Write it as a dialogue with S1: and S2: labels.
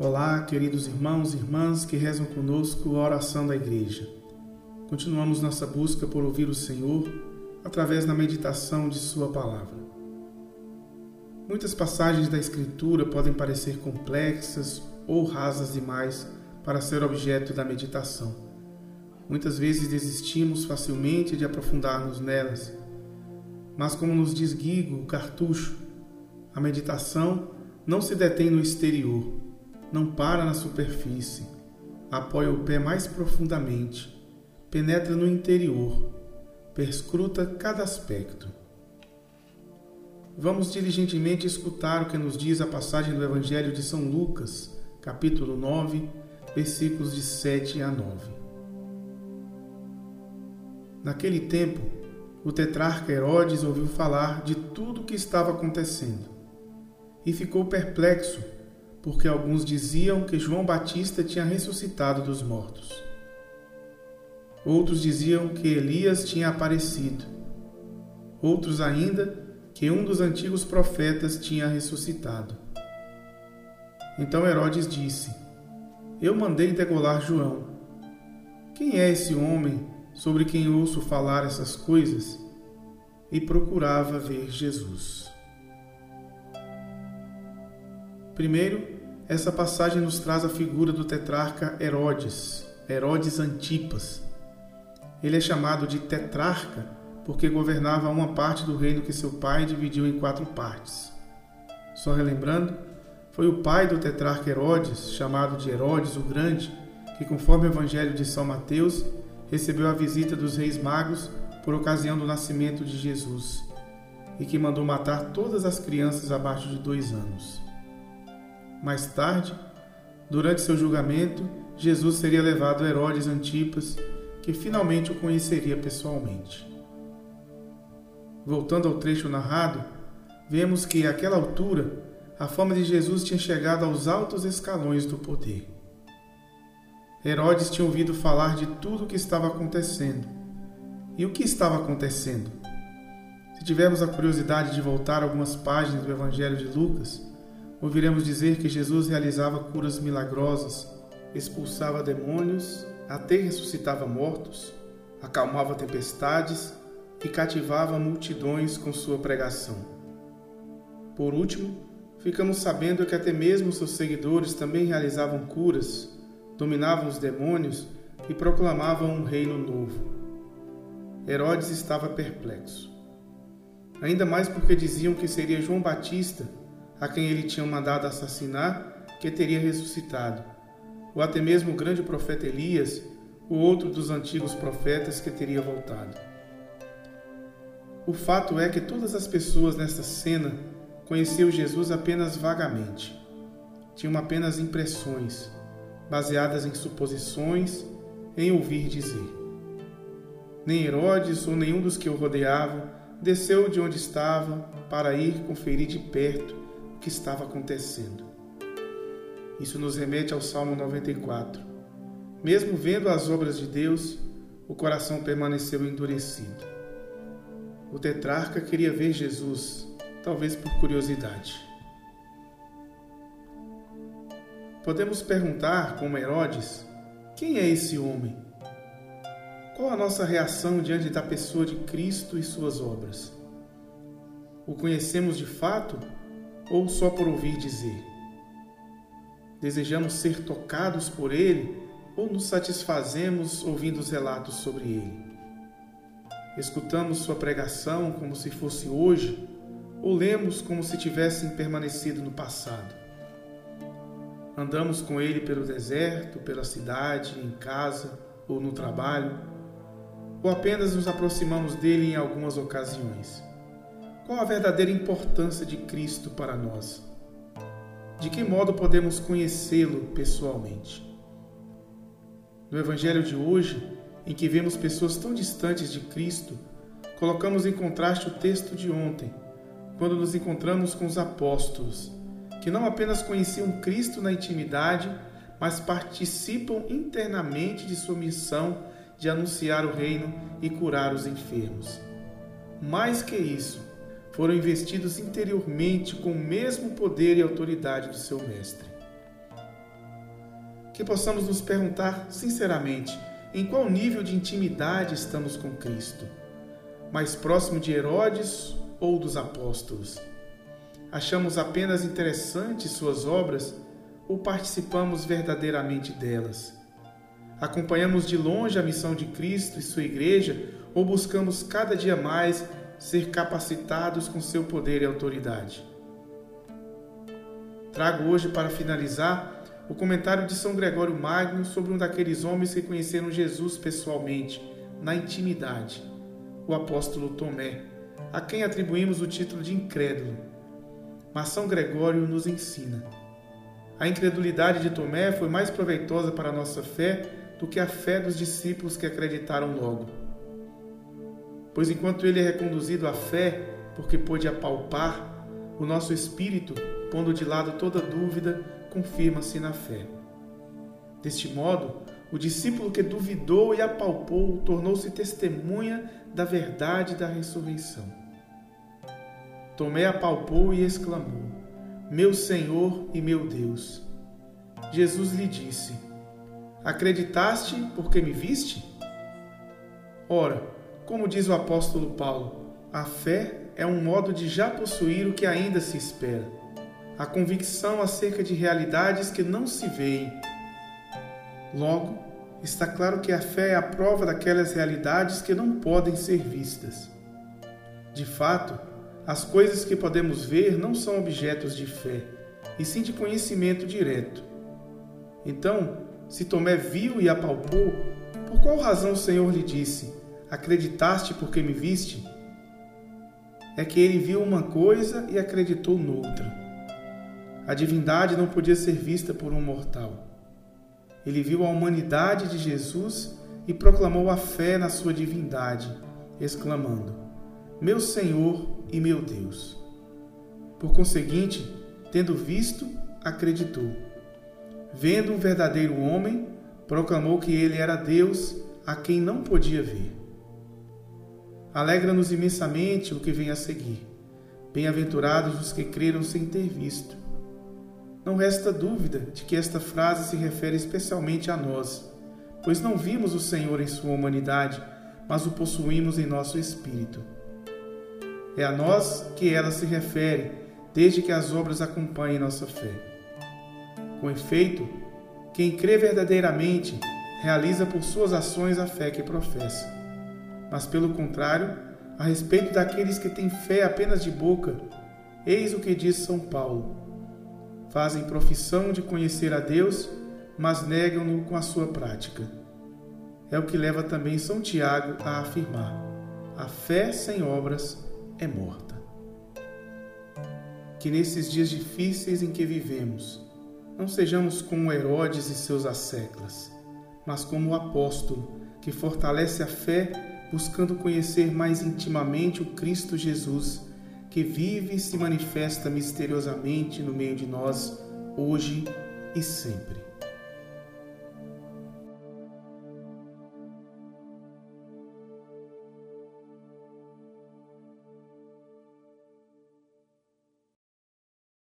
S1: Olá, queridos irmãos e irmãs que rezam conosco a oração da Igreja. Continuamos nossa busca por ouvir o Senhor através da meditação de Sua palavra. Muitas passagens da Escritura podem parecer complexas ou rasas demais para ser objeto da meditação. Muitas vezes desistimos facilmente de aprofundarmos nelas, mas, como nos diz Guigo, o cartucho, a meditação não se detém no exterior não para na superfície, apoia o pé mais profundamente, penetra no interior, perscruta cada aspecto. Vamos diligentemente escutar o que nos diz a passagem do Evangelho de São Lucas, capítulo 9, versículos de 7 a 9. Naquele tempo, o tetrarca Herodes ouviu falar de tudo o que estava acontecendo e ficou perplexo porque alguns diziam que João Batista tinha ressuscitado dos mortos. Outros diziam que Elias tinha aparecido. Outros ainda que um dos antigos profetas tinha ressuscitado. Então Herodes disse: Eu mandei degolar João. Quem é esse homem sobre quem ouço falar essas coisas? E procurava ver Jesus. Primeiro, essa passagem nos traz a figura do tetrarca Herodes, Herodes Antipas. Ele é chamado de tetrarca porque governava uma parte do reino que seu pai dividiu em quatro partes. Só relembrando, foi o pai do tetrarca Herodes, chamado de Herodes o Grande, que, conforme o Evangelho de São Mateus, recebeu a visita dos reis magos por ocasião do nascimento de Jesus e que mandou matar todas as crianças abaixo de dois anos. Mais tarde, durante seu julgamento, Jesus seria levado a Herodes Antipas, que finalmente o conheceria pessoalmente. Voltando ao trecho narrado, vemos que, àquela altura, a fama de Jesus tinha chegado aos altos escalões do poder. Herodes tinha ouvido falar de tudo o que estava acontecendo. E o que estava acontecendo? Se tivermos a curiosidade de voltar algumas páginas do Evangelho de Lucas, ouviremos dizer que Jesus realizava curas milagrosas, expulsava demônios, até ressuscitava mortos, acalmava tempestades e cativava multidões com sua pregação. Por último, ficamos sabendo que até mesmo seus seguidores também realizavam curas, dominavam os demônios e proclamavam um reino novo. Herodes estava perplexo. Ainda mais porque diziam que seria João Batista a quem ele tinha mandado assassinar, que teria ressuscitado, ou até mesmo o grande profeta Elias, o outro dos antigos profetas que teria voltado. O fato é que todas as pessoas nesta cena conheciam Jesus apenas vagamente. Tinham apenas impressões, baseadas em suposições, em ouvir dizer. Nem Herodes ou nenhum dos que o rodeavam desceu de onde estava para ir conferir de perto que estava acontecendo. Isso nos remete ao Salmo 94. Mesmo vendo as obras de Deus, o coração permaneceu endurecido. O tetrarca queria ver Jesus, talvez por curiosidade. Podemos perguntar, como Herodes, quem é esse homem? Qual a nossa reação diante da pessoa de Cristo e suas obras? O conhecemos de fato ou só por ouvir dizer? Desejamos ser tocados por Ele ou nos satisfazemos ouvindo os relatos sobre Ele? Escutamos Sua pregação como se fosse hoje ou lemos como se tivessem permanecido no passado? Andamos com Ele pelo deserto, pela cidade, em casa ou no trabalho? Ou apenas nos aproximamos dele em algumas ocasiões? Qual a verdadeira importância de Cristo para nós? De que modo podemos conhecê-lo pessoalmente? No Evangelho de hoje, em que vemos pessoas tão distantes de Cristo, colocamos em contraste o texto de ontem, quando nos encontramos com os apóstolos, que não apenas conheciam Cristo na intimidade, mas participam internamente de sua missão de anunciar o reino e curar os enfermos. Mais que isso, foram investidos interiormente com o mesmo poder e autoridade do seu Mestre. que possamos nos perguntar sinceramente em qual nível de intimidade estamos com Cristo. Mais próximo de Herodes ou dos apóstolos? Achamos apenas interessantes suas obras ou participamos verdadeiramente delas? Acompanhamos de longe a missão de Cristo e sua igreja ou buscamos cada dia mais ser capacitados com seu poder e autoridade? Trago hoje para finalizar o comentário de São Gregório Magno sobre um daqueles homens que conheceram Jesus pessoalmente, na intimidade, o apóstolo Tomé, a quem atribuímos o título de incrédulo. Mas São Gregório nos ensina. A incredulidade de Tomé foi mais proveitosa para a nossa fé do que a fé dos discípulos que acreditaram logo. Pois enquanto ele é reconduzido à fé, porque pôde apalpar, o nosso espírito, pondo de lado toda dúvida, confirma-se na fé. Deste modo, o discípulo que duvidou e apalpou tornou-se testemunha da verdade da ressurreição. Tomé apalpou e exclamou: Meu Senhor e meu Deus. Jesus lhe disse: Acreditaste porque me viste? Ora, como diz o apóstolo Paulo, a fé é um modo de já possuir o que ainda se espera a convicção acerca de realidades que não se veem. Logo, está claro que a fé é a prova daquelas realidades que não podem ser vistas. De fato, as coisas que podemos ver não são objetos de fé, e sim de conhecimento direto. Então, se Tomé viu e apalpou, por qual razão o Senhor lhe disse: Acreditaste porque me viste? É que ele viu uma coisa e acreditou noutra. A divindade não podia ser vista por um mortal. Ele viu a humanidade de Jesus e proclamou a fé na sua divindade, exclamando: Meu Senhor e meu Deus. Por conseguinte, tendo visto, acreditou. Vendo um verdadeiro homem, proclamou que ele era Deus a quem não podia ver. Alegra-nos imensamente o que vem a seguir. Bem-aventurados os que creram sem ter visto não resta dúvida de que esta frase se refere especialmente a nós, pois não vimos o Senhor em sua humanidade, mas o possuímos em nosso espírito. É a nós que ela se refere, desde que as obras acompanhem nossa fé. Com efeito, quem crê verdadeiramente realiza por suas ações a fé que professa. Mas, pelo contrário, a respeito daqueles que têm fé apenas de boca, eis o que diz São Paulo fazem profissão de conhecer a Deus, mas negam-no com a sua prática. É o que leva também São Tiago a afirmar: a fé sem obras é morta. Que nesses dias difíceis em que vivemos, não sejamos como Herodes e seus asseclas, mas como o apóstolo que fortalece a fé buscando conhecer mais intimamente o Cristo Jesus que vive e se manifesta misteriosamente no meio de nós, hoje e sempre.